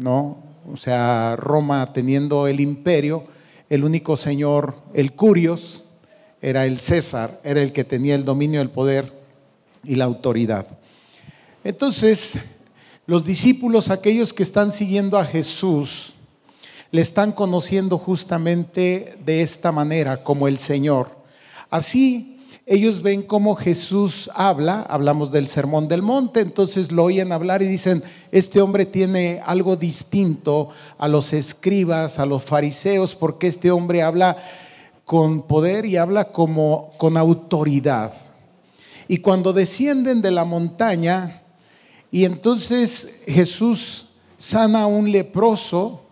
¿no? O sea, Roma teniendo el imperio, el único señor, el curios, era el César, era el que tenía el dominio, el poder y la autoridad. Entonces, los discípulos, aquellos que están siguiendo a Jesús, le están conociendo justamente de esta manera, como el Señor. Así ellos ven cómo Jesús habla, hablamos del sermón del monte, entonces lo oyen hablar y dicen, este hombre tiene algo distinto a los escribas, a los fariseos, porque este hombre habla con poder y habla como con autoridad. Y cuando descienden de la montaña, y entonces Jesús sana a un leproso,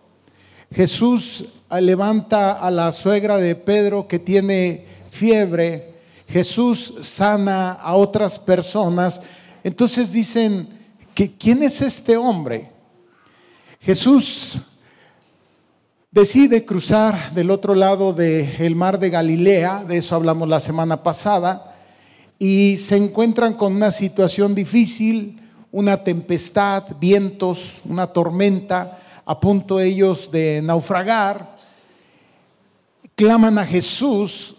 Jesús levanta a la suegra de Pedro que tiene fiebre, Jesús sana a otras personas. Entonces dicen, que, ¿quién es este hombre? Jesús decide cruzar del otro lado del mar de Galilea, de eso hablamos la semana pasada, y se encuentran con una situación difícil, una tempestad, vientos, una tormenta, a punto ellos de naufragar, claman a Jesús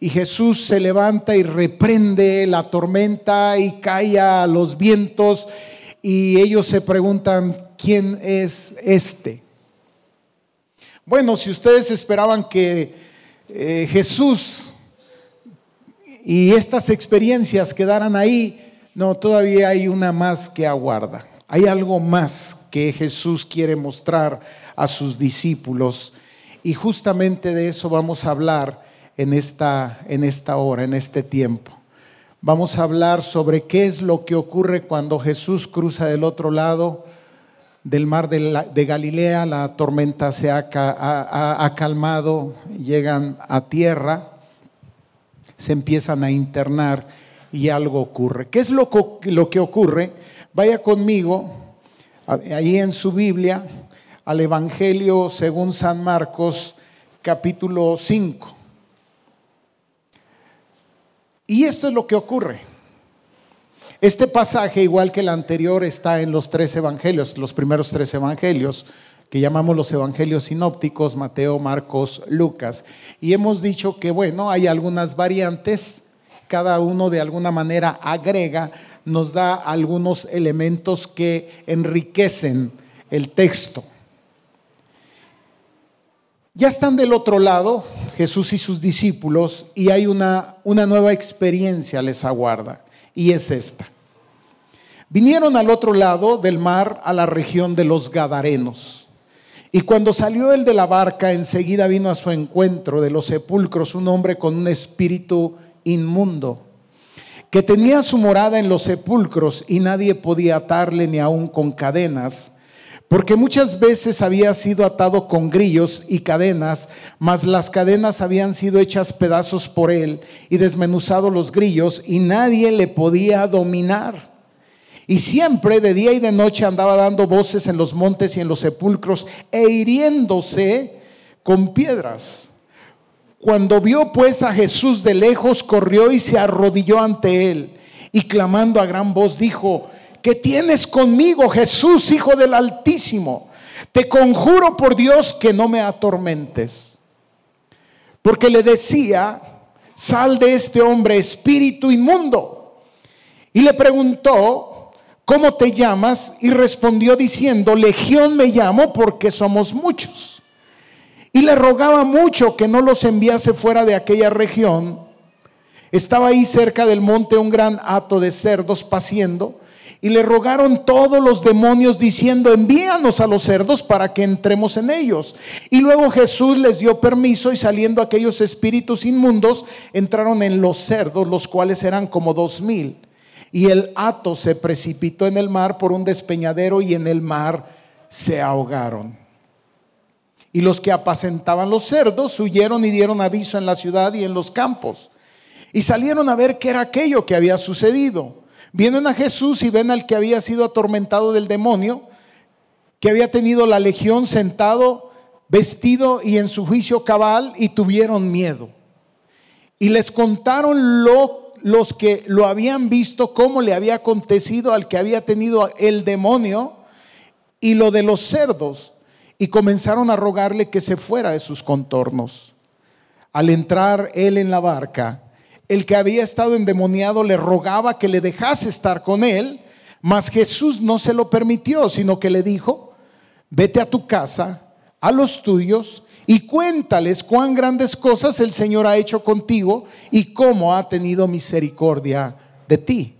y Jesús se levanta y reprende la tormenta y calla los vientos y ellos se preguntan, ¿quién es este? Bueno, si ustedes esperaban que eh, Jesús y estas experiencias quedaran ahí, no, todavía hay una más que aguarda. Hay algo más que Jesús quiere mostrar a sus discípulos y justamente de eso vamos a hablar en esta, en esta hora, en este tiempo. Vamos a hablar sobre qué es lo que ocurre cuando Jesús cruza del otro lado del mar de, Galilea, la tormenta se ha, calmado, llegan a tierra, se empiezan a internar y algo ocurre. ¿Qué es lo, lo que ocurre? Vaya conmigo, ahí en su Biblia, al Evangelio según San Marcos, capítulo 5. Y esto es lo que ocurre. Este pasaje, igual que el anterior, está en los tres evangelios, los primeros tres evangelios, que llamamos los evangelios sinópticos, Mateo, Marcos, Lucas. Y hemos dicho que, bueno, hay algunas variantes, cada uno de alguna manera agrega nos da algunos elementos que enriquecen el texto. Ya están del otro lado Jesús y sus discípulos y hay una, una nueva experiencia les aguarda y es esta. Vinieron al otro lado del mar a la región de los Gadarenos. Y cuando salió él de la barca, enseguida vino a su encuentro de los sepulcros un hombre con un espíritu inmundo que tenía su morada en los sepulcros y nadie podía atarle ni aun con cadenas, porque muchas veces había sido atado con grillos y cadenas, mas las cadenas habían sido hechas pedazos por él y desmenuzado los grillos y nadie le podía dominar. Y siempre de día y de noche andaba dando voces en los montes y en los sepulcros e hiriéndose con piedras. Cuando vio pues a Jesús de lejos, corrió y se arrodilló ante él y clamando a gran voz dijo, ¿qué tienes conmigo, Jesús, Hijo del Altísimo? Te conjuro por Dios que no me atormentes. Porque le decía, sal de este hombre, espíritu inmundo. Y le preguntó, ¿cómo te llamas? Y respondió diciendo, Legión me llamo porque somos muchos. Y le rogaba mucho que no los enviase fuera de aquella región. Estaba ahí cerca del monte un gran hato de cerdos paciendo. Y le rogaron todos los demonios diciendo, envíanos a los cerdos para que entremos en ellos. Y luego Jesús les dio permiso y saliendo aquellos espíritus inmundos, entraron en los cerdos, los cuales eran como dos mil. Y el hato se precipitó en el mar por un despeñadero y en el mar se ahogaron. Y los que apacentaban los cerdos huyeron y dieron aviso en la ciudad y en los campos. Y salieron a ver qué era aquello que había sucedido. Vienen a Jesús y ven al que había sido atormentado del demonio, que había tenido la legión sentado, vestido y en su juicio cabal, y tuvieron miedo. Y les contaron lo, los que lo habían visto, cómo le había acontecido al que había tenido el demonio y lo de los cerdos, y comenzaron a rogarle que se fuera de sus contornos. Al entrar él en la barca, el que había estado endemoniado le rogaba que le dejase estar con él, mas Jesús no se lo permitió, sino que le dijo, vete a tu casa, a los tuyos, y cuéntales cuán grandes cosas el Señor ha hecho contigo y cómo ha tenido misericordia de ti.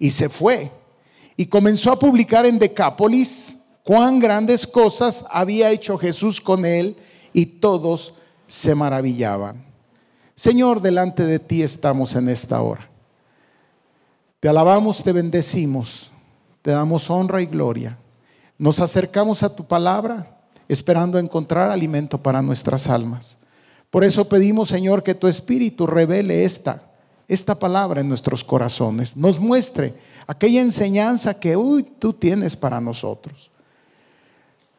Y se fue y comenzó a publicar en Decápolis cuán grandes cosas había hecho Jesús con él y todos se maravillaban. Señor, delante de ti estamos en esta hora. Te alabamos, te bendecimos, te damos honra y gloria. Nos acercamos a tu palabra esperando encontrar alimento para nuestras almas. Por eso pedimos, Señor, que tu Espíritu revele esta, esta palabra en nuestros corazones, nos muestre aquella enseñanza que uy, tú tienes para nosotros.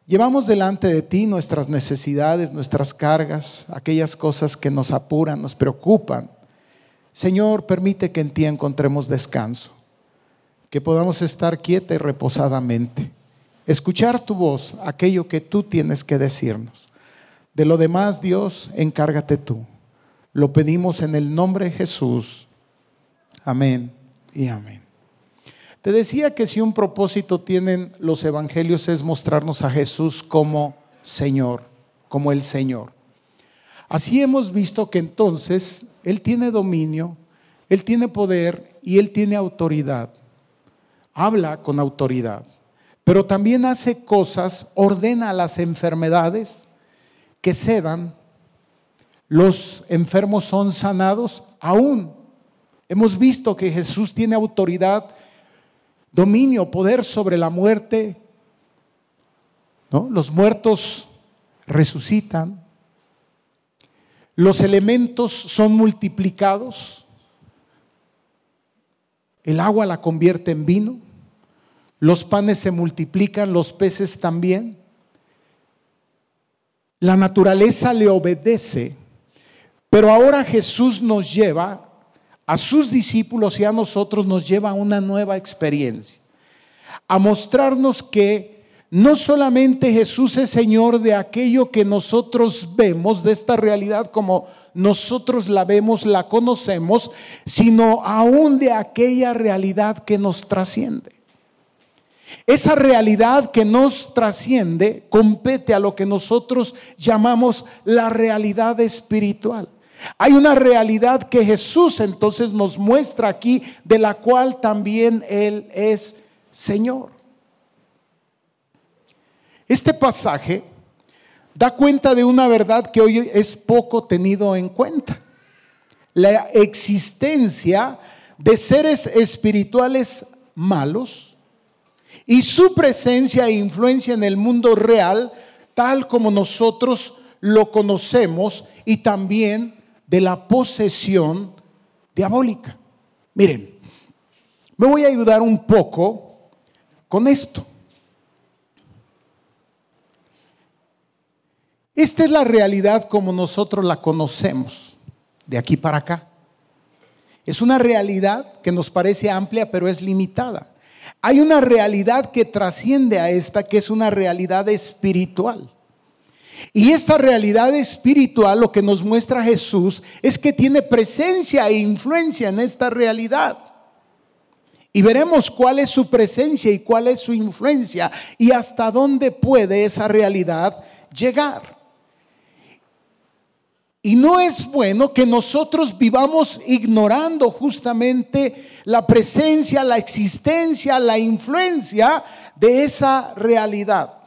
Llevamos delante de ti nuestras necesidades, nuestras cargas, aquellas cosas que nos apuran, nos preocupan. Señor, permite que en ti encontremos descanso, que podamos estar quieta y reposadamente escuchar tu voz, aquello que tú tienes que decirnos. De lo demás, Dios, encárgate tú. Lo pedimos en el nombre de Jesús. Amén y amén. Te decía que si un propósito tienen los evangelios es mostrarnos a Jesús como Señor, como el Señor. Así hemos visto que entonces Él tiene dominio, Él tiene poder y Él tiene autoridad. Habla con autoridad pero también hace cosas, ordena las enfermedades que cedan, los enfermos son sanados, aún hemos visto que Jesús tiene autoridad, dominio, poder sobre la muerte, ¿no? Los muertos resucitan, los elementos son multiplicados, el agua la convierte en vino. Los panes se multiplican, los peces también. La naturaleza le obedece, pero ahora Jesús nos lleva, a sus discípulos y a nosotros nos lleva a una nueva experiencia, a mostrarnos que no solamente Jesús es Señor de aquello que nosotros vemos, de esta realidad como nosotros la vemos, la conocemos, sino aún de aquella realidad que nos trasciende. Esa realidad que nos trasciende compete a lo que nosotros llamamos la realidad espiritual. Hay una realidad que Jesús entonces nos muestra aquí, de la cual también Él es Señor. Este pasaje da cuenta de una verdad que hoy es poco tenido en cuenta. La existencia de seres espirituales malos y su presencia e influencia en el mundo real, tal como nosotros lo conocemos, y también de la posesión diabólica. Miren, me voy a ayudar un poco con esto. Esta es la realidad como nosotros la conocemos, de aquí para acá. Es una realidad que nos parece amplia, pero es limitada. Hay una realidad que trasciende a esta, que es una realidad espiritual. Y esta realidad espiritual, lo que nos muestra Jesús, es que tiene presencia e influencia en esta realidad. Y veremos cuál es su presencia y cuál es su influencia y hasta dónde puede esa realidad llegar. Y no es bueno que nosotros vivamos ignorando justamente la presencia, la existencia, la influencia de esa realidad.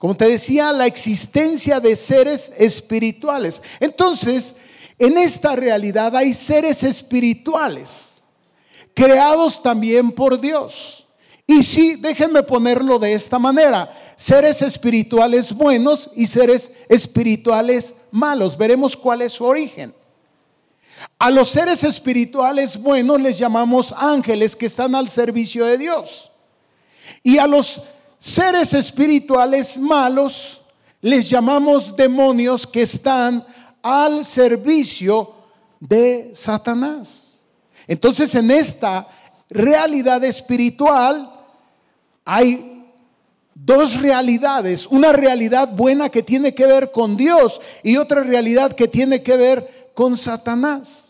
Como te decía, la existencia de seres espirituales. Entonces, en esta realidad hay seres espirituales, creados también por Dios. Y sí, déjenme ponerlo de esta manera seres espirituales buenos y seres espirituales malos. Veremos cuál es su origen. A los seres espirituales buenos les llamamos ángeles que están al servicio de Dios. Y a los seres espirituales malos les llamamos demonios que están al servicio de Satanás. Entonces en esta realidad espiritual hay dos realidades, una realidad buena que tiene que ver con Dios y otra realidad que tiene que ver con Satanás.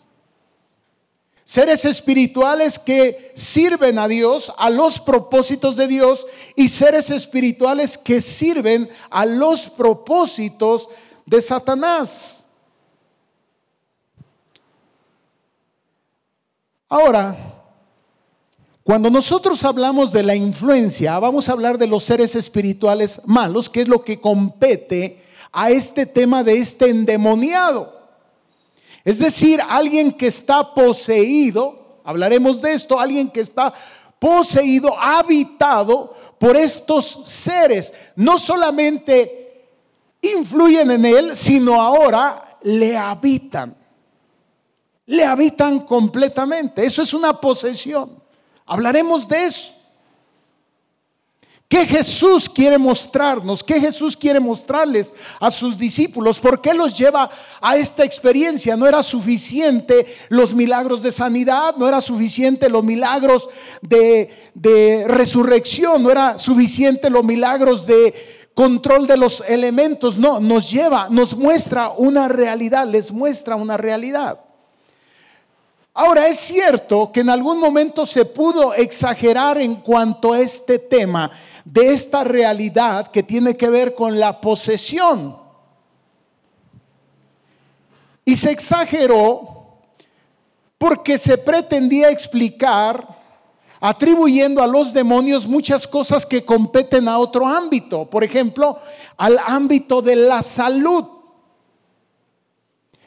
Seres espirituales que sirven a Dios, a los propósitos de Dios, y seres espirituales que sirven a los propósitos de Satanás. Ahora, cuando nosotros hablamos de la influencia, vamos a hablar de los seres espirituales malos, que es lo que compete a este tema de este endemoniado. Es decir, alguien que está poseído, hablaremos de esto, alguien que está poseído, habitado por estos seres. No solamente influyen en él, sino ahora le habitan. Le habitan completamente. Eso es una posesión. Hablaremos de eso. ¿Qué Jesús quiere mostrarnos? ¿Qué Jesús quiere mostrarles a sus discípulos? ¿Por qué los lleva a esta experiencia? No era suficiente los milagros de sanidad, no era suficiente los milagros de, de resurrección, no era suficiente los milagros de control de los elementos. No, nos lleva, nos muestra una realidad, les muestra una realidad. Ahora, es cierto que en algún momento se pudo exagerar en cuanto a este tema de esta realidad que tiene que ver con la posesión. Y se exageró porque se pretendía explicar atribuyendo a los demonios muchas cosas que competen a otro ámbito, por ejemplo, al ámbito de la salud.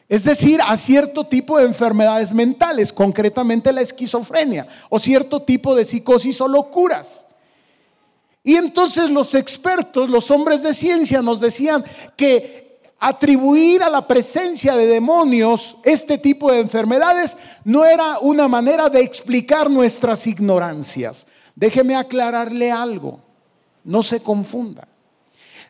Es decir, a cierto tipo de enfermedades mentales, concretamente la esquizofrenia, o cierto tipo de psicosis o locuras. Y entonces los expertos, los hombres de ciencia nos decían que atribuir a la presencia de demonios este tipo de enfermedades no era una manera de explicar nuestras ignorancias. Déjeme aclararle algo, no se confunda.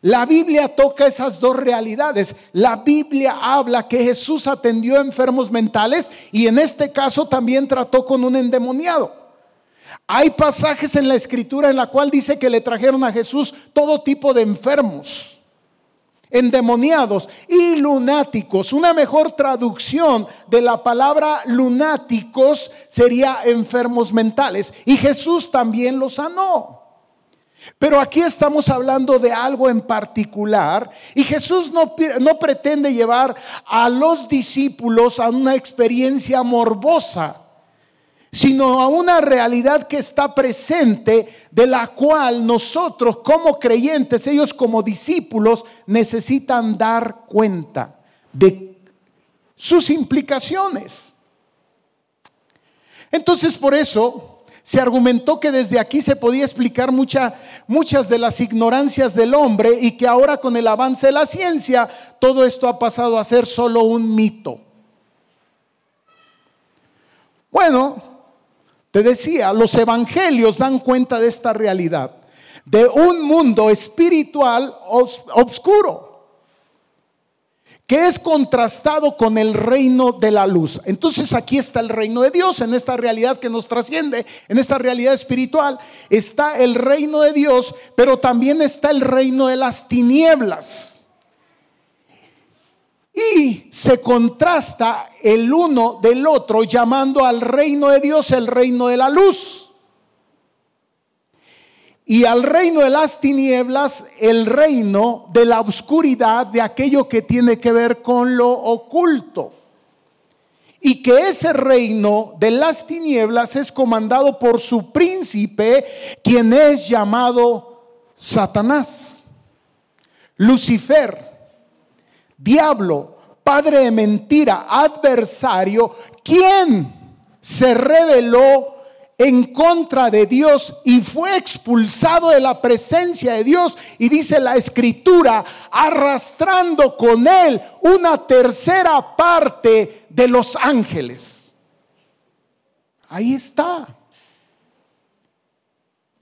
La Biblia toca esas dos realidades. La Biblia habla que Jesús atendió a enfermos mentales y en este caso también trató con un endemoniado. Hay pasajes en la escritura en la cual dice que le trajeron a Jesús todo tipo de enfermos, endemoniados y lunáticos. Una mejor traducción de la palabra lunáticos sería enfermos mentales. Y Jesús también los sanó. Pero aquí estamos hablando de algo en particular y Jesús no, no, pretende llevar a los discípulos a una experiencia morbosa sino a una realidad que está presente, de la cual nosotros como creyentes, ellos como discípulos, necesitan dar cuenta de sus implicaciones. Entonces, por eso se argumentó que desde aquí se podía explicar muchas de las ignorancias del hombre y que ahora con el avance de la ciencia todo esto ha pasado a ser solo un mito. Bueno, te decía, los evangelios dan cuenta de esta realidad, de un mundo espiritual oscuro, que es contrastado con el reino de la luz. Entonces aquí está el reino de Dios, en esta realidad que nos trasciende, en esta realidad espiritual, está el reino de Dios, pero también está el reino de las tinieblas. Y se contrasta el uno del otro llamando al reino de Dios el reino de la luz. Y al reino de las tinieblas el reino de la oscuridad, de aquello que tiene que ver con lo oculto. Y que ese reino de las tinieblas es comandado por su príncipe, quien es llamado Satanás, Lucifer diablo, padre de mentira, adversario, quien se rebeló en contra de Dios y fue expulsado de la presencia de Dios. Y dice la escritura, arrastrando con él una tercera parte de los ángeles. Ahí está.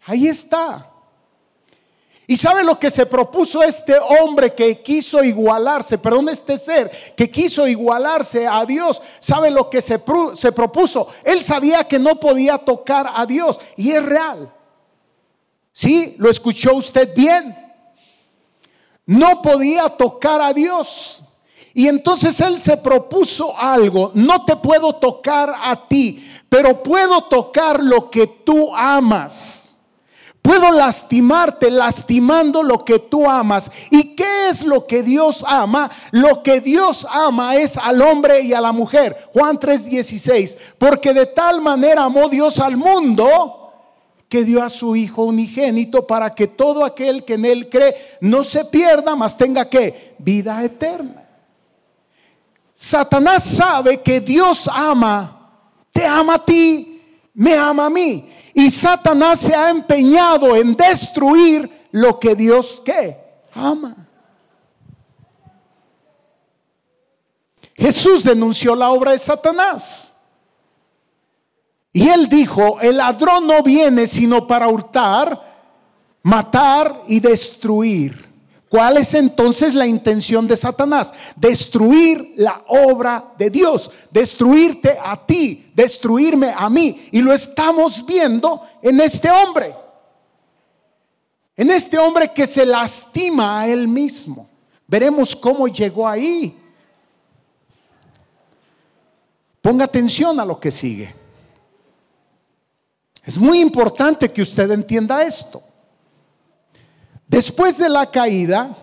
Ahí está. ¿Y sabe lo que se propuso este hombre que quiso igualarse, perdón, este ser que quiso igualarse a Dios? ¿Sabe lo que se, se propuso? Él sabía que no podía tocar a Dios y es real. Sí, lo escuchó usted bien. No podía tocar a Dios. Y entonces él se propuso algo, no te puedo tocar a ti, pero puedo tocar lo que tú amas. Puedo lastimarte lastimando lo que tú amas. ¿Y qué es lo que Dios ama? Lo que Dios ama es al hombre y a la mujer. Juan 3:16. Porque de tal manera amó Dios al mundo que dio a su Hijo unigénito para que todo aquel que en Él cree no se pierda, mas tenga que vida eterna. Satanás sabe que Dios ama, te ama a ti, me ama a mí. Y Satanás se ha empeñado en destruir lo que Dios ¿qué? ama. Jesús denunció la obra de Satanás. Y él dijo, el ladrón no viene sino para hurtar, matar y destruir. ¿Cuál es entonces la intención de Satanás? Destruir la obra de Dios, destruirte a ti, destruirme a mí. Y lo estamos viendo en este hombre. En este hombre que se lastima a él mismo. Veremos cómo llegó ahí. Ponga atención a lo que sigue. Es muy importante que usted entienda esto. Después de la caída,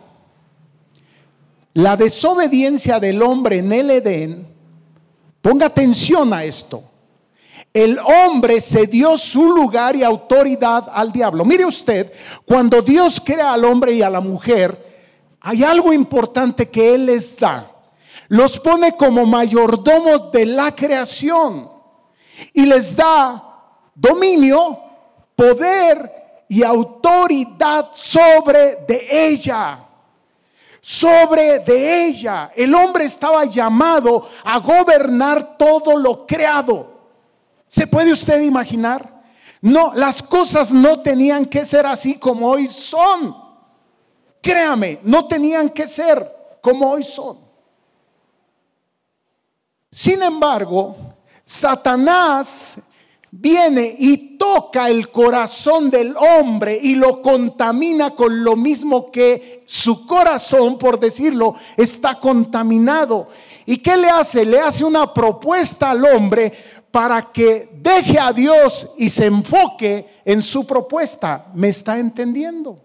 la desobediencia del hombre en el Edén, ponga atención a esto, el hombre se dio su lugar y autoridad al diablo. Mire usted, cuando Dios crea al hombre y a la mujer, hay algo importante que Él les da. Los pone como mayordomos de la creación y les da dominio, poder y autoridad sobre de ella. Sobre de ella. El hombre estaba llamado a gobernar todo lo creado. ¿Se puede usted imaginar? No, las cosas no tenían que ser así como hoy son. Créame, no tenían que ser como hoy son. Sin embargo, Satanás viene y toca el corazón del hombre y lo contamina con lo mismo que su corazón, por decirlo, está contaminado. ¿Y qué le hace? Le hace una propuesta al hombre para que deje a Dios y se enfoque en su propuesta. ¿Me está entendiendo?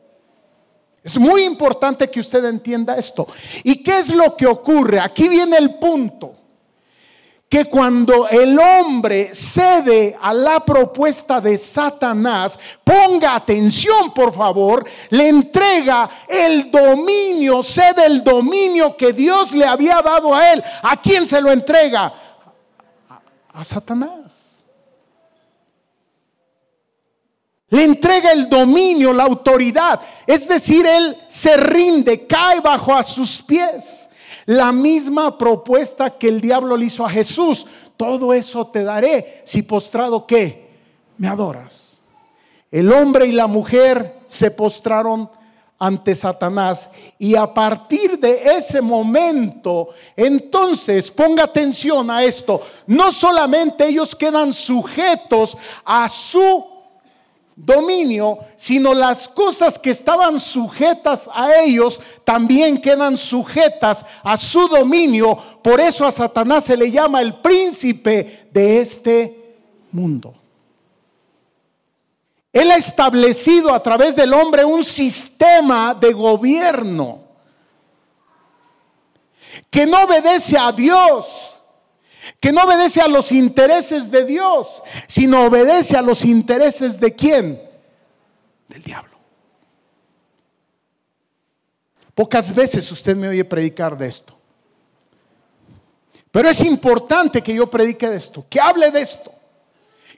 Es muy importante que usted entienda esto. ¿Y qué es lo que ocurre? Aquí viene el punto que cuando el hombre cede a la propuesta de Satanás, ponga atención por favor, le entrega el dominio, cede el dominio que Dios le había dado a él. ¿A quién se lo entrega? A, Satanás. Le entrega el dominio, la autoridad. Es decir, él se rinde, cae bajo a sus pies. La misma propuesta que el diablo le hizo a Jesús. Todo eso te daré si postrado que me adoras. El hombre y la mujer se postraron ante Satanás y a partir de ese momento, entonces ponga atención a esto, no solamente ellos quedan sujetos a su dominio, sino las cosas que estaban sujetas a ellos también quedan sujetas a su dominio. Por eso a Satanás se le llama el príncipe de este mundo. Él ha establecido a través del hombre un sistema de gobierno que no obedece a Dios que no obedece a los intereses de Dios, sino obedece a los intereses de quién? Del diablo. Pocas veces usted me oye predicar de esto. Pero es importante que yo predique de esto, que hable de esto,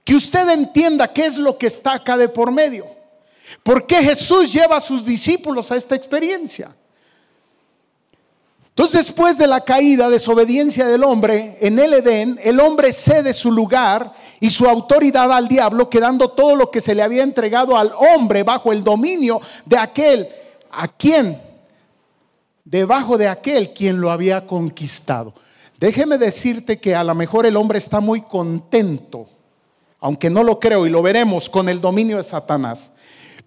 que usted entienda qué es lo que está acá de por medio. ¿Por qué Jesús lleva a sus discípulos a esta experiencia? Entonces, después de la caída, desobediencia del hombre en el Edén, el hombre cede su lugar y su autoridad al diablo, quedando todo lo que se le había entregado al hombre bajo el dominio de aquel a quien, debajo de aquel quien lo había conquistado. Déjeme decirte que a lo mejor el hombre está muy contento, aunque no lo creo y lo veremos con el dominio de Satanás.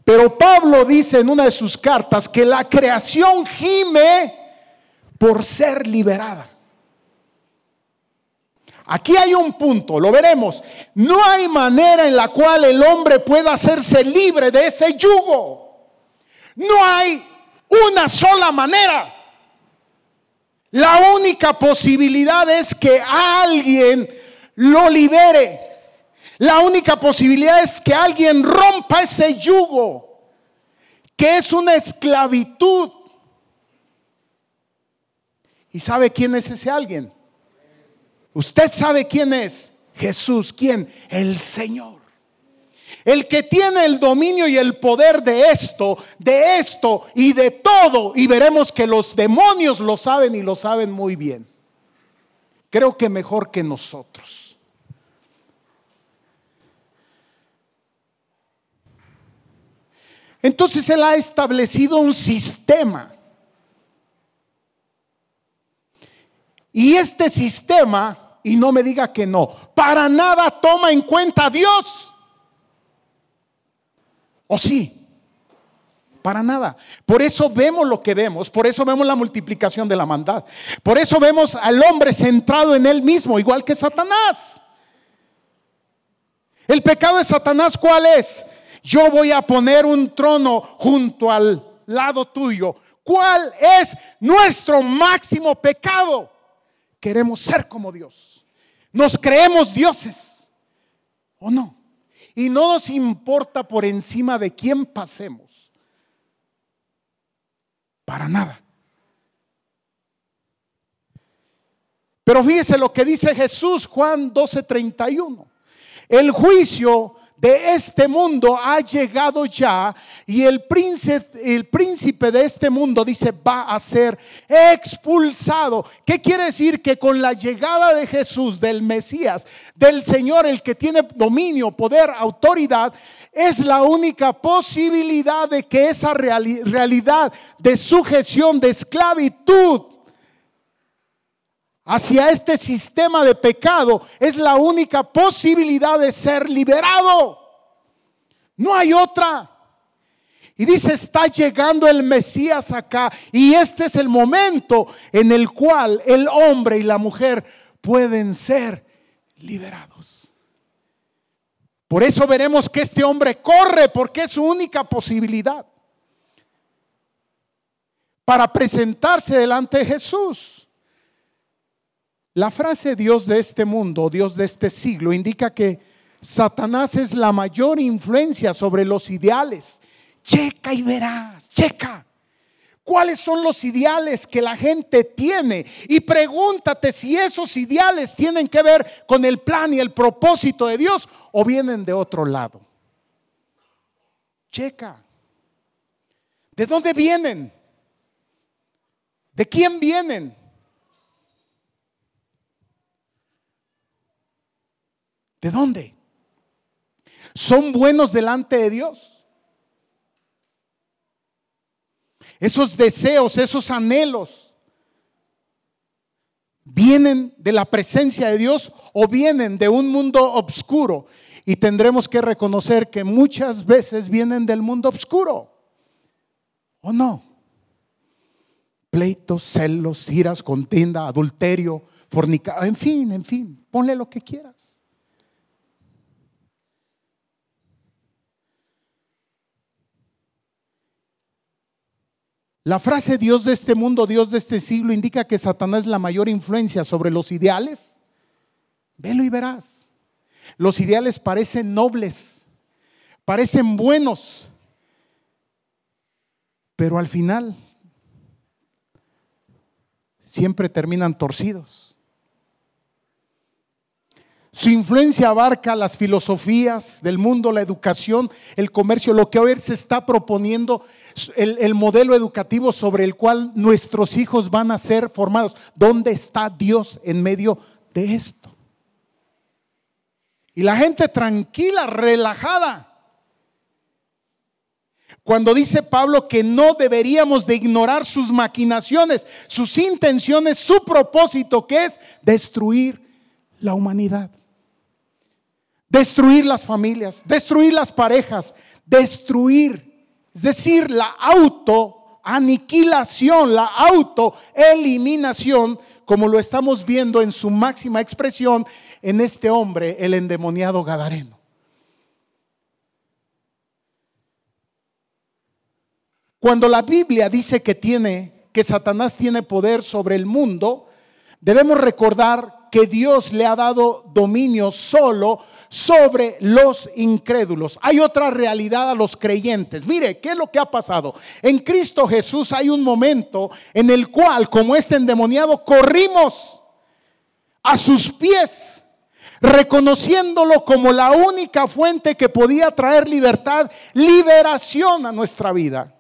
Pero Pablo dice en una de sus cartas que la creación gime por ser liberada. Aquí hay un punto, lo veremos. No hay manera en la cual el hombre pueda hacerse libre de ese yugo. No hay una sola manera. La única posibilidad es que alguien lo libere. La única posibilidad es que alguien rompa ese yugo, que es una esclavitud. ¿Y sabe quién es ese alguien? Usted sabe quién es. Jesús, ¿quién? El Señor. El que tiene el dominio y el poder de esto, de esto y de todo. Y veremos que los demonios lo saben y lo saben muy bien. Creo que mejor que nosotros. Entonces Él ha establecido un sistema. Y este sistema, y no me diga que no, para nada toma en cuenta a Dios. ¿O sí? Para nada. Por eso vemos lo que vemos, por eso vemos la multiplicación de la maldad. Por eso vemos al hombre centrado en él mismo, igual que Satanás. El pecado de Satanás, ¿cuál es? Yo voy a poner un trono junto al lado tuyo. ¿Cuál es nuestro máximo pecado? Queremos ser como Dios. Nos creemos dioses. ¿O no? Y no nos importa por encima de quién pasemos. Para nada. Pero fíjese lo que dice Jesús, Juan 12:31. El juicio de este mundo ha llegado ya y el príncipe, el príncipe de este mundo dice va a ser expulsado. ¿Qué quiere decir? Que con la llegada de Jesús, del Mesías, del Señor, el que tiene dominio, poder, autoridad, es la única posibilidad de que esa realidad de sujeción, de esclavitud, hacia este sistema de pecado es la única posibilidad de ser liberado. No hay otra. Y dice, está llegando el Mesías acá. Y este es el momento en el cual el hombre y la mujer pueden ser liberados. Por eso veremos que este hombre corre porque es su única posibilidad para presentarse delante de Jesús. La frase Dios de este mundo, Dios de este siglo, indica que Satanás es la mayor influencia sobre los ideales. Checa y verás, checa. ¿Cuáles son los ideales que la gente tiene? Y pregúntate si esos ideales tienen que ver con el plan y el propósito de Dios o vienen de otro lado. Checa. ¿De dónde vienen? ¿De quién vienen? ¿De dónde? ¿Son buenos delante de Dios? Esos deseos, esos anhelos, ¿vienen de la presencia de Dios o vienen de un mundo oscuro? Y tendremos que reconocer que muchas veces vienen del mundo oscuro. ¿O no? Pleitos, celos, iras, contienda, adulterio, fornicación, en fin, en fin, ponle lo que quieras. La frase Dios de este mundo, Dios de este siglo indica que Satanás es la mayor influencia sobre los ideales. Velo y verás. Los ideales parecen nobles, parecen buenos, pero al final siempre terminan torcidos. Su influencia abarca las filosofías del mundo, la educación, el comercio, lo que hoy se está proponiendo, el, el, modelo educativo sobre el cual nuestros hijos van a ser formados. ¿Dónde está Dios en medio de esto? Y la gente tranquila, relajada. Cuando dice Pablo que no deberíamos de ignorar sus maquinaciones, sus intenciones, su propósito, que es destruir la humanidad. Destruir las familias, destruir las parejas, destruir Es decir, la auto aniquilación, la autoeliminación, como lo estamos viendo en su máxima expresión en este hombre, el endemoniado Gadareno. Cuando la Biblia dice que tiene que Satanás tiene poder sobre el mundo, debemos recordar que Dios le ha dado dominio solo sobre los incrédulos. Hay otra realidad a los creyentes. Mire, ¿qué es lo que ha pasado? En Cristo Jesús hay un momento en el cual, como este endemoniado, corrimos a sus pies, reconociéndolo como la única fuente que podía traer libertad, liberación a nuestra vida.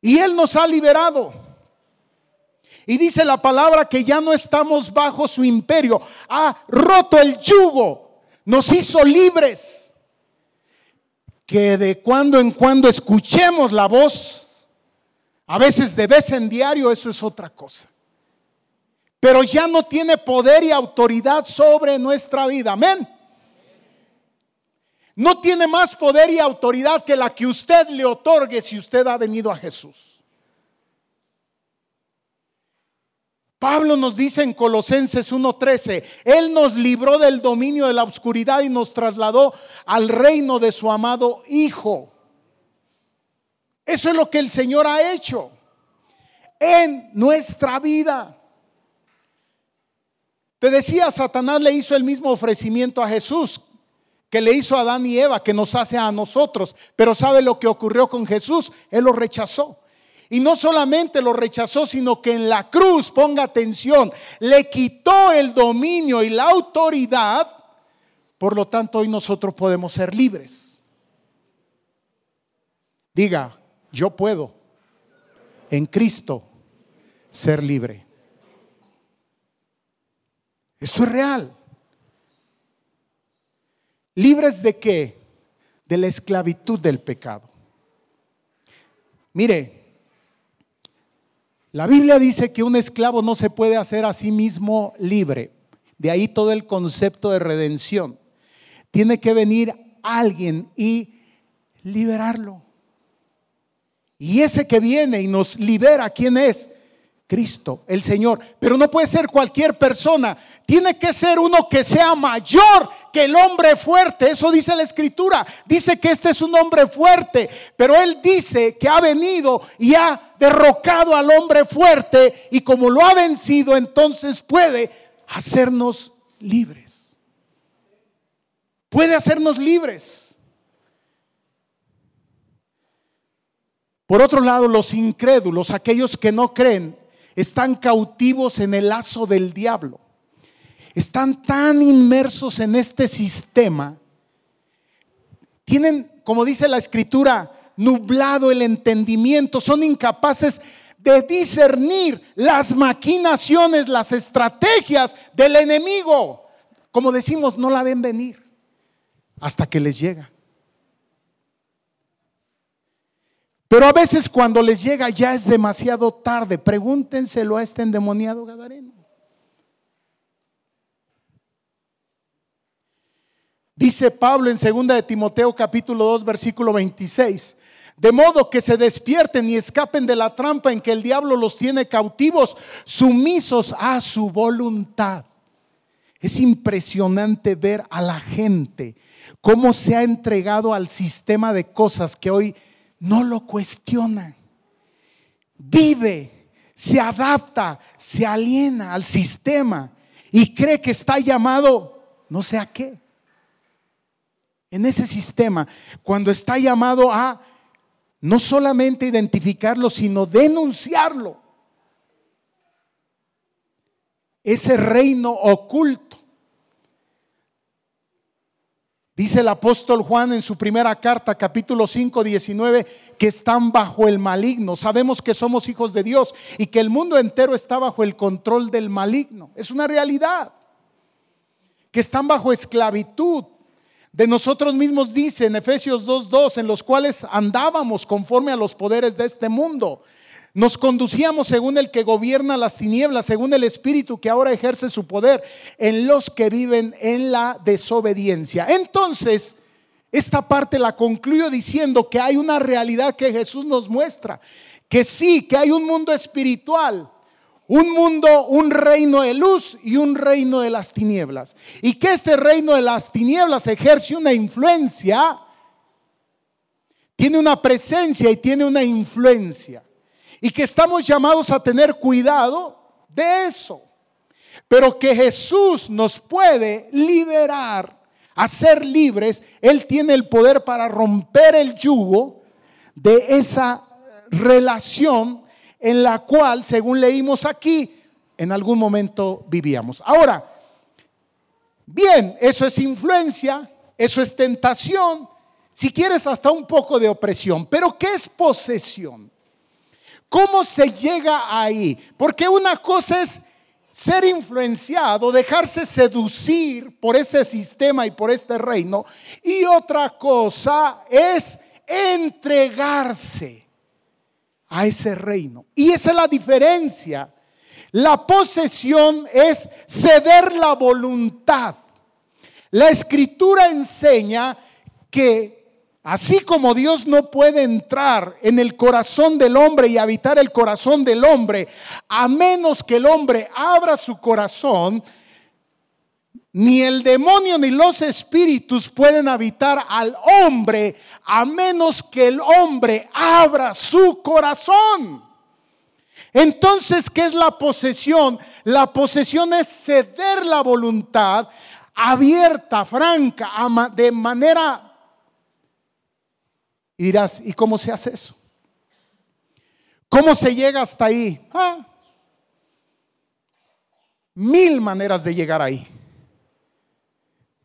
Y Él nos ha liberado. Y dice la palabra que ya no estamos bajo su imperio. Ha roto el yugo. Nos hizo libres. Que de cuando en cuando escuchemos la voz. A veces de vez en diario, eso es otra cosa. Pero ya no tiene poder y autoridad sobre nuestra vida. Amén. No tiene más poder y autoridad que la que usted le otorgue si usted ha venido a Jesús. Pablo nos dice en Colosenses 1:13, Él nos libró del dominio de la oscuridad y nos trasladó al reino de su amado Hijo. Eso es lo que el Señor ha hecho en nuestra vida. Te decía, Satanás le hizo el mismo ofrecimiento a Jesús que le hizo a Adán y Eva, que nos hace a nosotros. Pero ¿sabe lo que ocurrió con Jesús? Él lo rechazó. Y no solamente lo rechazó, sino que en la cruz, ponga atención, le quitó el dominio y la autoridad. Por lo tanto, hoy nosotros podemos ser libres. Diga, yo puedo en Cristo ser libre. Esto es real. ¿Libres de qué? De la esclavitud del pecado. Mire, la Biblia dice que un esclavo no se puede hacer a sí mismo libre. De ahí todo el concepto de redención. Tiene que venir alguien y liberarlo. Y ese que viene y nos libera, ¿quién es? Cristo, el Señor. Pero no puede ser cualquier persona. Tiene que ser uno que sea mayor que el hombre fuerte. Eso dice la escritura. Dice que este es un hombre fuerte. Pero Él dice que ha venido y ha derrocado al hombre fuerte. Y como lo ha vencido, entonces puede hacernos libres. Puede hacernos libres. Por otro lado, los incrédulos, aquellos que no creen, están cautivos en el lazo del diablo. Están tan inmersos en este sistema. Tienen, como dice la escritura, nublado el entendimiento. Son incapaces de discernir las maquinaciones, las estrategias del enemigo. Como decimos, no la ven venir hasta que les llega. Pero a veces cuando les llega ya es demasiado tarde. Pregúntenselo a este endemoniado Gadareno. Dice Pablo en 2 de Timoteo capítulo 2 versículo 26. De modo que se despierten y escapen de la trampa en que el diablo los tiene cautivos, sumisos a su voluntad. Es impresionante ver a la gente cómo se ha entregado al sistema de cosas que hoy no lo cuestiona. Vive, se adapta, se aliena al sistema y cree que está llamado no sé a qué. En ese sistema, cuando está llamado a no solamente identificarlo, sino denunciarlo. Ese reino oculto Dice el apóstol Juan en su primera carta, capítulo 5, 19, que están bajo el maligno. Sabemos que somos hijos de Dios y que el mundo entero está bajo el control del maligno. Es una realidad. Que están bajo esclavitud. De nosotros mismos dice en Efesios 2.2, en los cuales andábamos conforme a los poderes de este mundo nos conducíamos según el que gobierna las tinieblas, según el Espíritu que ahora ejerce su poder en los que viven en la desobediencia. Entonces, esta parte la concluyo diciendo que hay una realidad que Jesús nos muestra, que sí, que hay un mundo espiritual, un mundo, un reino de luz y un reino de las tinieblas. Y que este reino de las tinieblas ejerce una influencia, tiene una presencia y tiene una influencia. Y que estamos llamados a tener cuidado de eso. Pero que Jesús nos puede liberar, a ser libres. Él tiene el poder para romper el yugo de esa relación en la cual, según leímos aquí, en algún momento vivíamos. Ahora, bien, eso es influencia, eso es tentación, si quieres hasta un poco de opresión, pero ¿qué es posesión? ¿Cómo se llega ahí? Porque una cosa es ser influenciado, dejarse seducir por ese sistema y por este reino, y otra cosa es entregarse a ese reino. Y esa es la diferencia. La posesión es ceder la voluntad. La escritura enseña que así como Dios no puede entrar en el corazón del hombre y habitar el corazón del hombre, a menos que el hombre abra su corazón, ni el demonio ni los espíritus pueden habitar al hombre a menos que el hombre abra su corazón. Entonces, ¿qué es la posesión? La posesión es ceder la voluntad abierta, franca, de manera... Y dirás, ¿y cómo se hace eso? ¿Cómo se llega hasta ahí? Ah, mil maneras de llegar ahí.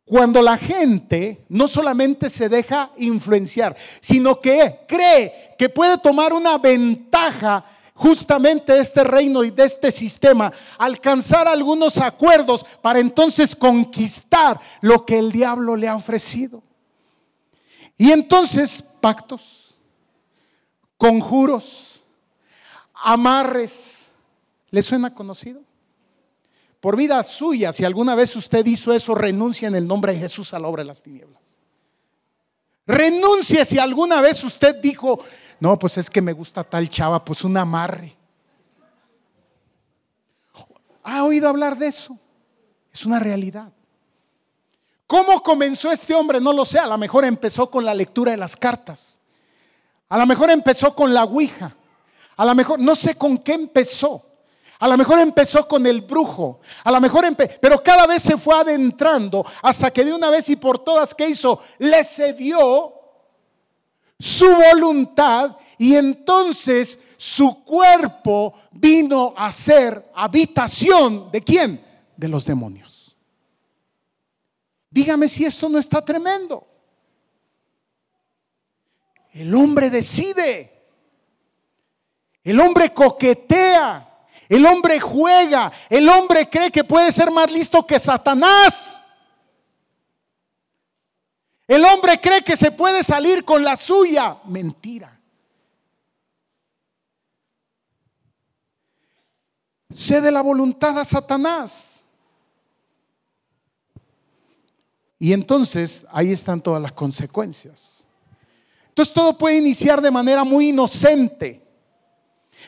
Cuando la gente no solamente se deja influenciar, sino que cree que puede tomar una ventaja justamente de este reino y de este sistema, alcanzar algunos acuerdos para entonces conquistar lo que el diablo le ha ofrecido. Y entonces pactos, conjuros, amarres, ¿le suena conocido? por vida suya, si alguna vez usted hizo eso, renuncia en el nombre de Jesús a la obra de las tinieblas. Renuncie si alguna vez usted dijo, no, pues es que me gusta tal chava, pues un amarre. ¿Ha oído hablar de eso? Es una realidad. ¿Cómo comenzó este hombre? No lo sé. A lo mejor empezó con la lectura de las cartas. A lo mejor empezó con la Ouija. A lo mejor, no sé con qué empezó. A lo mejor empezó con el brujo, a lo mejor pero cada vez se fue adentrando hasta que de una vez y por todas, ¿qué hizo? Le cedió su voluntad y entonces su cuerpo vino a ser habitación de quién? De los demonios. Dígame si esto no está tremendo. El hombre decide. El hombre coquetea. El hombre juega, el hombre cree que puede ser más listo que Satanás. El hombre cree que se puede salir con la suya. Mentira. Cede la voluntad a Satanás. Y entonces ahí están todas las consecuencias. Entonces todo puede iniciar de manera muy inocente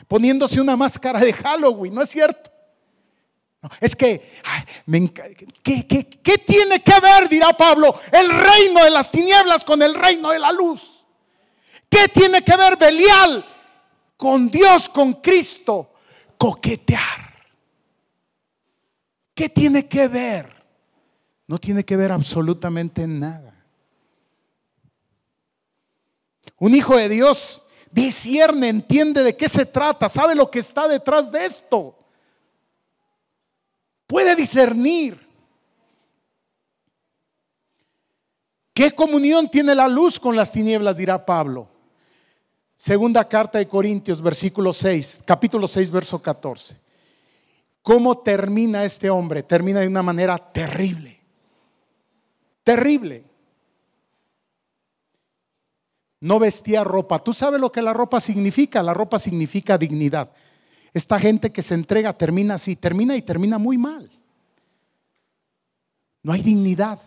poniéndose una máscara de Halloween, ¿no es cierto? es que, ¿qué, qué tiene que ver, dirá Pablo, el reino de las tinieblas con el reino de la luz? ¿Qué tiene que ver Belial con Dios, con Cristo? Coquetear. ¿Qué tiene que ver? No tiene que ver absolutamente nada. Un hijo de Dios discierne, entiende de qué se trata, sabe lo que está detrás de esto. Puede discernir. ¿Qué comunión tiene la luz con las tinieblas? dirá Pablo. Segunda carta de Corintios, versículo 6, capítulo 6, verso 14. ¿Cómo termina este hombre? Termina de una manera terrible. Terrible no vestía ropa. ¿Tú sabes lo que la ropa significa? La ropa significa dignidad. Esta gente que se entrega termina así, termina y termina muy mal. No hay dignidad.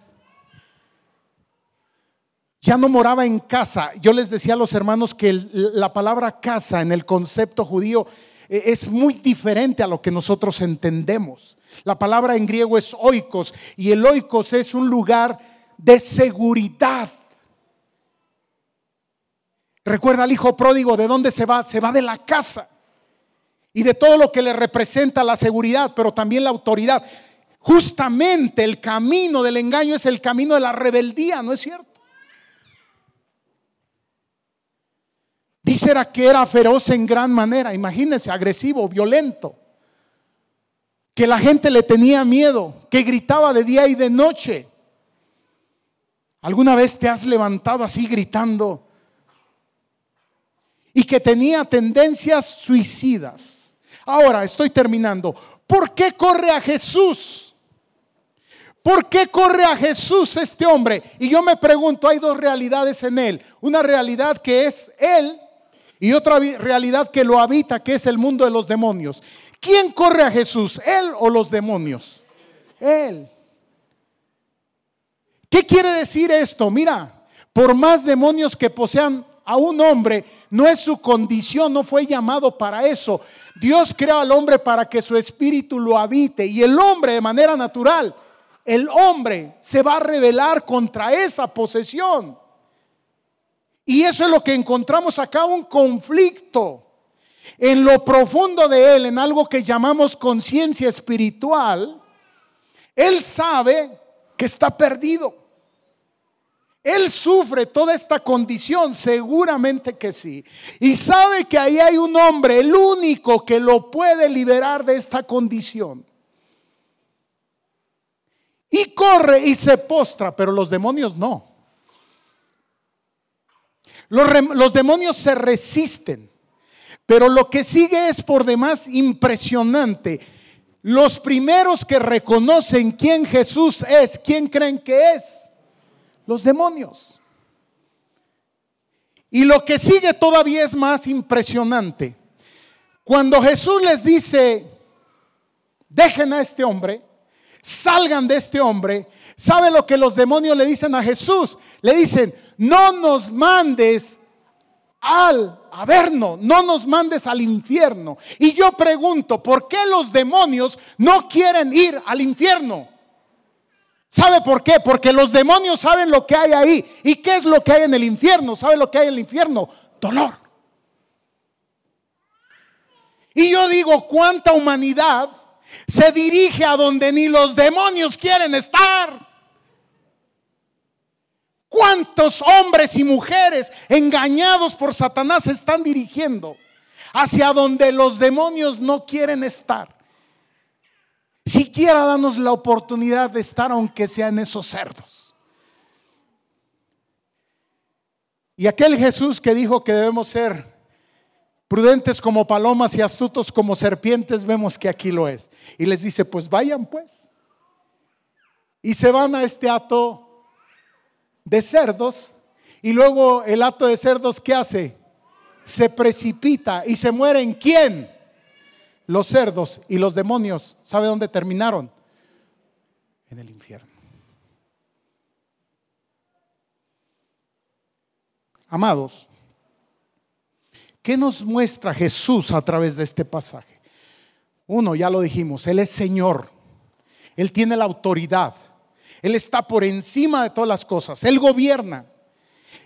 ya no moraba en casa. Yo les decía a los hermanos que la palabra casa en el concepto judío es muy diferente a lo que nosotros entendemos. La palabra en griego es oikos y el oikos es un lugar de seguridad. Recuerda al hijo pródigo, ¿de dónde se va? Se va de la casa y de todo lo que le representa la seguridad, pero también la autoridad. Justamente el camino del engaño es el camino de la rebeldía, ¿no es cierto? Dice que era feroz en gran manera, imagínense, agresivo, violento, que la gente le tenía miedo, que gritaba de día y de noche. ¿Alguna vez te has levantado así gritando? Y que tenía tendencias suicidas. Ahora estoy terminando. ¿Por qué corre a Jesús? ¿Por qué corre a Jesús este hombre? Y yo me pregunto, hay dos realidades en él. Una realidad que es él y otra realidad que lo habita, que es el mundo de los demonios. ¿Quién corre a Jesús? ¿Él o los demonios? Él. ¿Qué quiere decir esto? Mira, por más demonios que posean a un hombre, no es su condición, no fue llamado para eso. Dios creó al hombre para que su espíritu lo habite y el hombre de manera natural, el hombre se va a rebelar contra esa posesión. Y eso es lo que encontramos acá, un conflicto en lo profundo de él, en algo que llamamos conciencia espiritual. Él sabe que está perdido. Él sufre toda esta condición, seguramente que sí. Y sabe que ahí hay un hombre, el único que lo puede liberar de esta condición. Y corre y se postra, pero los demonios no. Los, demonios se resisten, pero lo que sigue es por demás impresionante. Los primeros que reconocen quién Jesús es, quién creen que es, los demonios. Y lo que sigue todavía es más impresionante. Cuando Jesús les dice, dejen a este hombre, salgan de este hombre, ¿sabe lo que los demonios le dicen a Jesús? Le dicen, no nos mandes al averno, no nos mandes al infierno. Y yo pregunto, ¿por qué los demonios no quieren ir al infierno? ¿Sabe por qué? Porque los demonios saben lo que hay ahí. ¿Y qué es lo que hay en el infierno? ¿Sabe lo que hay en el infierno? Dolor. Y yo digo, ¿cuánta humanidad se dirige a donde ni los demonios quieren estar? ¿Cuántos hombres y mujeres engañados por Satanás se están dirigiendo hacia donde los demonios no quieren estar? Siquiera danos la oportunidad de estar aunque sean esos cerdos. Y aquel Jesús que dijo que debemos ser prudentes como palomas y astutos como serpientes, vemos que aquí lo es. Y les dice, pues vayan pues. Y se van a este ato de cerdos y luego el acto de cerdos, ¿qué hace? Se precipita y se mueren. ¿Quién? Los cerdos y los demonios. ¿Sabe dónde terminaron? En el infierno. Amados, ¿qué nos muestra Jesús a través de este pasaje? Uno, ya lo dijimos, Él es Señor. Él tiene la autoridad. Él está por encima de todas las cosas. Él gobierna.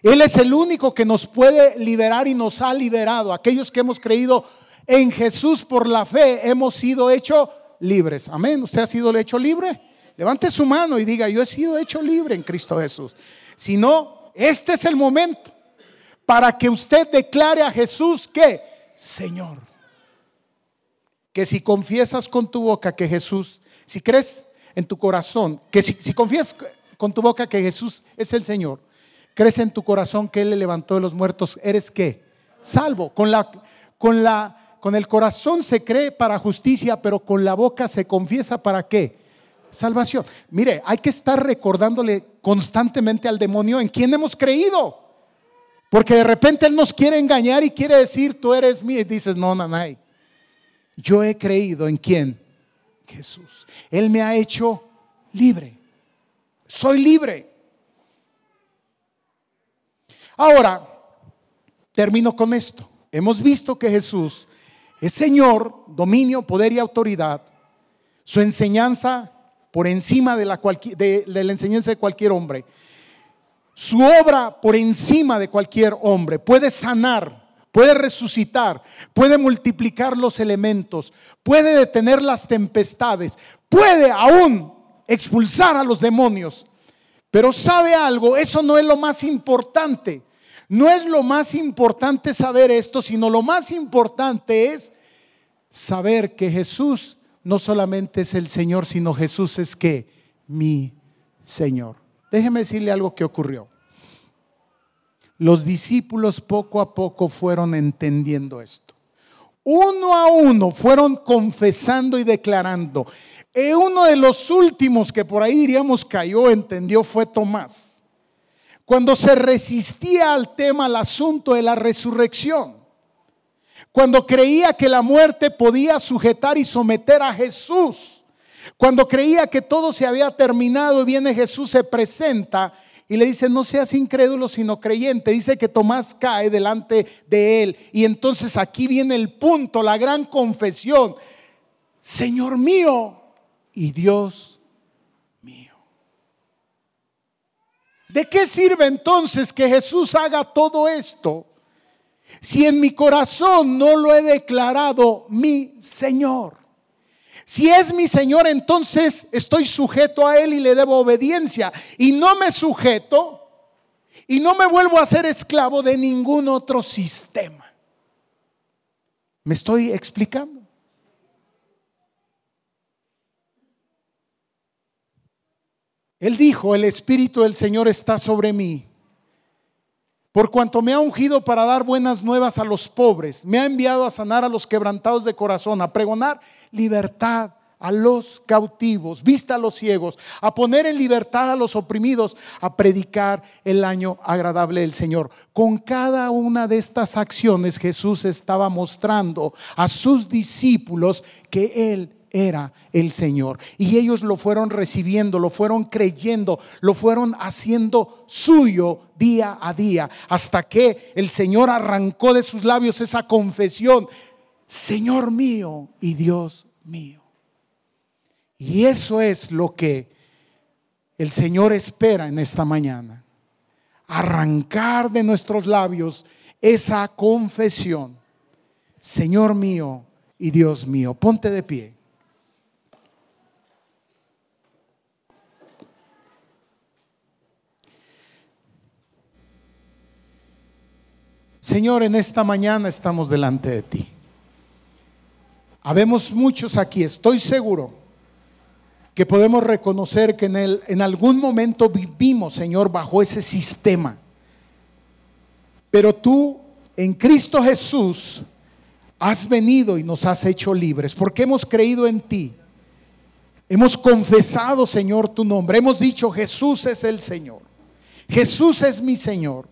Él es el único que nos puede liberar y nos ha liberado. Aquellos que hemos creído en Jesús por la fe hemos sido hechos libres. Amén. ¿Usted ha sido hecho libre? Levante su mano y diga, yo he sido hecho libre en Cristo Jesús. Si no, este es el momento para que usted declare a Jesús que, Señor, que si confiesas con tu boca que Jesús, si crees en tu corazón, que si, si confías con tu boca que Jesús es el Señor, crees en tu corazón que Él le levantó de los muertos, ¿eres qué? Salvo. Con, la, con, la, con el corazón se cree para justicia, pero con la boca se confiesa para qué? Salvación. Mire, hay que estar recordándole constantemente al demonio en quién hemos creído. Porque de repente Él nos quiere engañar y quiere decir, tú eres mío. Y dices, no, nanay. Yo he creído en quién? Jesús. Él me ha hecho libre. Soy libre. Ahora, termino con esto. Hemos visto que Jesús es Señor, dominio, poder y autoridad. Su enseñanza por encima de la, de la enseñanza de cualquier hombre. Su obra por encima de cualquier hombre. Puede sanar, puede resucitar, puede multiplicar los elementos, puede detener las tempestades, puede aún expulsar a los demonios. Pero sabe algo, eso no es lo más importante. No es lo más importante saber esto, sino lo más importante es saber que Jesús no solamente es el Señor, sino Jesús es que mi Señor. Déjeme decirle algo que ocurrió. Los discípulos poco a poco fueron entendiendo esto. Uno a uno fueron confesando y declarando. Y uno de los últimos que por ahí diríamos cayó, entendió, fue Tomás. Cuando se resistía al tema, al asunto de la resurrección. Cuando creía que la muerte podía sujetar y someter a Jesús. Cuando creía que todo se había terminado y viene Jesús, se presenta y le dice, no seas incrédulo sino creyente. Dice que Tomás cae delante de él. Y entonces aquí viene el punto, la gran confesión. Señor mío y Dios mío. ¿De qué sirve entonces que Jesús haga todo esto si en mi corazón no lo he declarado mi Señor? Si es mi Señor, entonces estoy sujeto a Él y le debo obediencia. Y no me sujeto y no me vuelvo a ser esclavo de ningún otro sistema. ¿Me estoy explicando? Él dijo, el Espíritu del Señor está sobre mí por cuanto me ha ungido para dar buenas nuevas a los pobres, me ha enviado a sanar a los quebrantados de corazón, a pregonar libertad a los cautivos, vista a los ciegos, a poner en libertad a los oprimidos, a predicar el año agradable del Señor. Con cada una de estas acciones Jesús estaba mostrando a sus discípulos que Él era el Señor. Y ellos lo fueron recibiendo, lo fueron creyendo, lo fueron haciendo suyo día a día, hasta que el Señor arrancó de sus labios esa confesión, Señor mío y Dios mío. Y eso es lo que el Señor espera en esta mañana. Arrancar de nuestros labios esa confesión, Señor mío y Dios mío. Ponte de pie. Señor, en esta mañana estamos delante de ti. Habemos muchos aquí, estoy seguro que podemos reconocer que en, el, en algún momento vivimos, Señor, bajo ese sistema. Pero tú, en Cristo Jesús, has venido y nos has hecho libres porque hemos creído en ti. Hemos confesado, Señor, tu nombre. Hemos dicho, Jesús es el Señor. Jesús es mi Señor.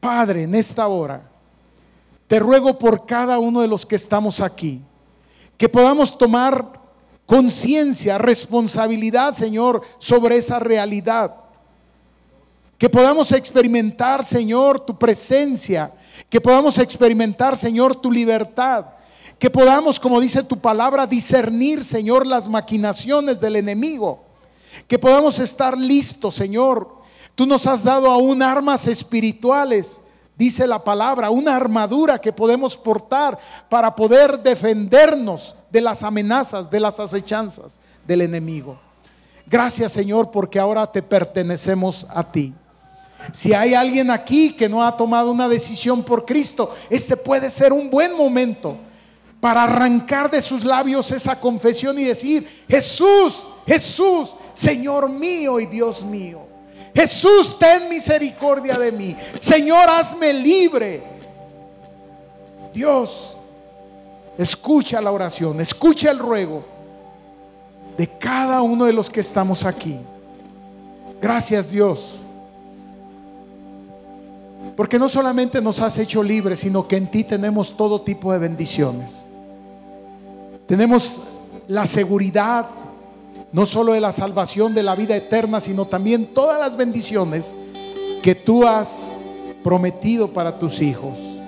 Padre, en esta hora, te ruego por cada uno de los que estamos aquí, que podamos tomar conciencia, responsabilidad, Señor, sobre esa realidad. Que podamos experimentar, Señor, tu presencia. Que podamos experimentar, Señor, tu libertad. Que podamos, como dice tu palabra, discernir, Señor, las maquinaciones del enemigo. Que podamos estar listos, Señor, Tú nos has dado aún armas espirituales, dice la palabra, una armadura que podemos portar para poder defendernos de las amenazas, de las acechanzas del enemigo. Gracias Señor porque ahora te pertenecemos a ti. Si hay alguien aquí que no ha tomado una decisión por Cristo, este puede ser un buen momento para arrancar de sus labios esa confesión y decir, Jesús, Jesús, Señor mío y Dios mío. Jesús, ten misericordia de mí. Señor, hazme libre. Dios, escucha la oración, escucha el ruego de cada uno de los que estamos aquí. Gracias Dios. Porque no solamente nos has hecho libres, sino que en ti tenemos todo tipo de bendiciones. Tenemos la seguridad no solo de la salvación de la vida eterna, sino también todas las bendiciones que tú has prometido para tus hijos.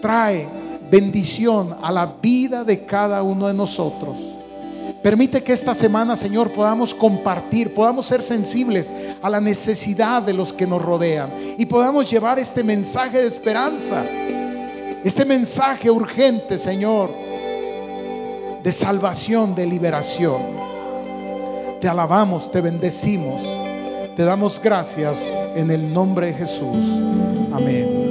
Trae bendición a la vida de cada uno de nosotros. Permite que esta semana, Señor, podamos compartir, podamos ser sensibles a la necesidad de los que nos rodean y podamos llevar este mensaje de esperanza, este mensaje urgente, Señor, de salvación, de liberación. Te alabamos, te bendecimos, te damos gracias en el nombre de Jesús. Amén.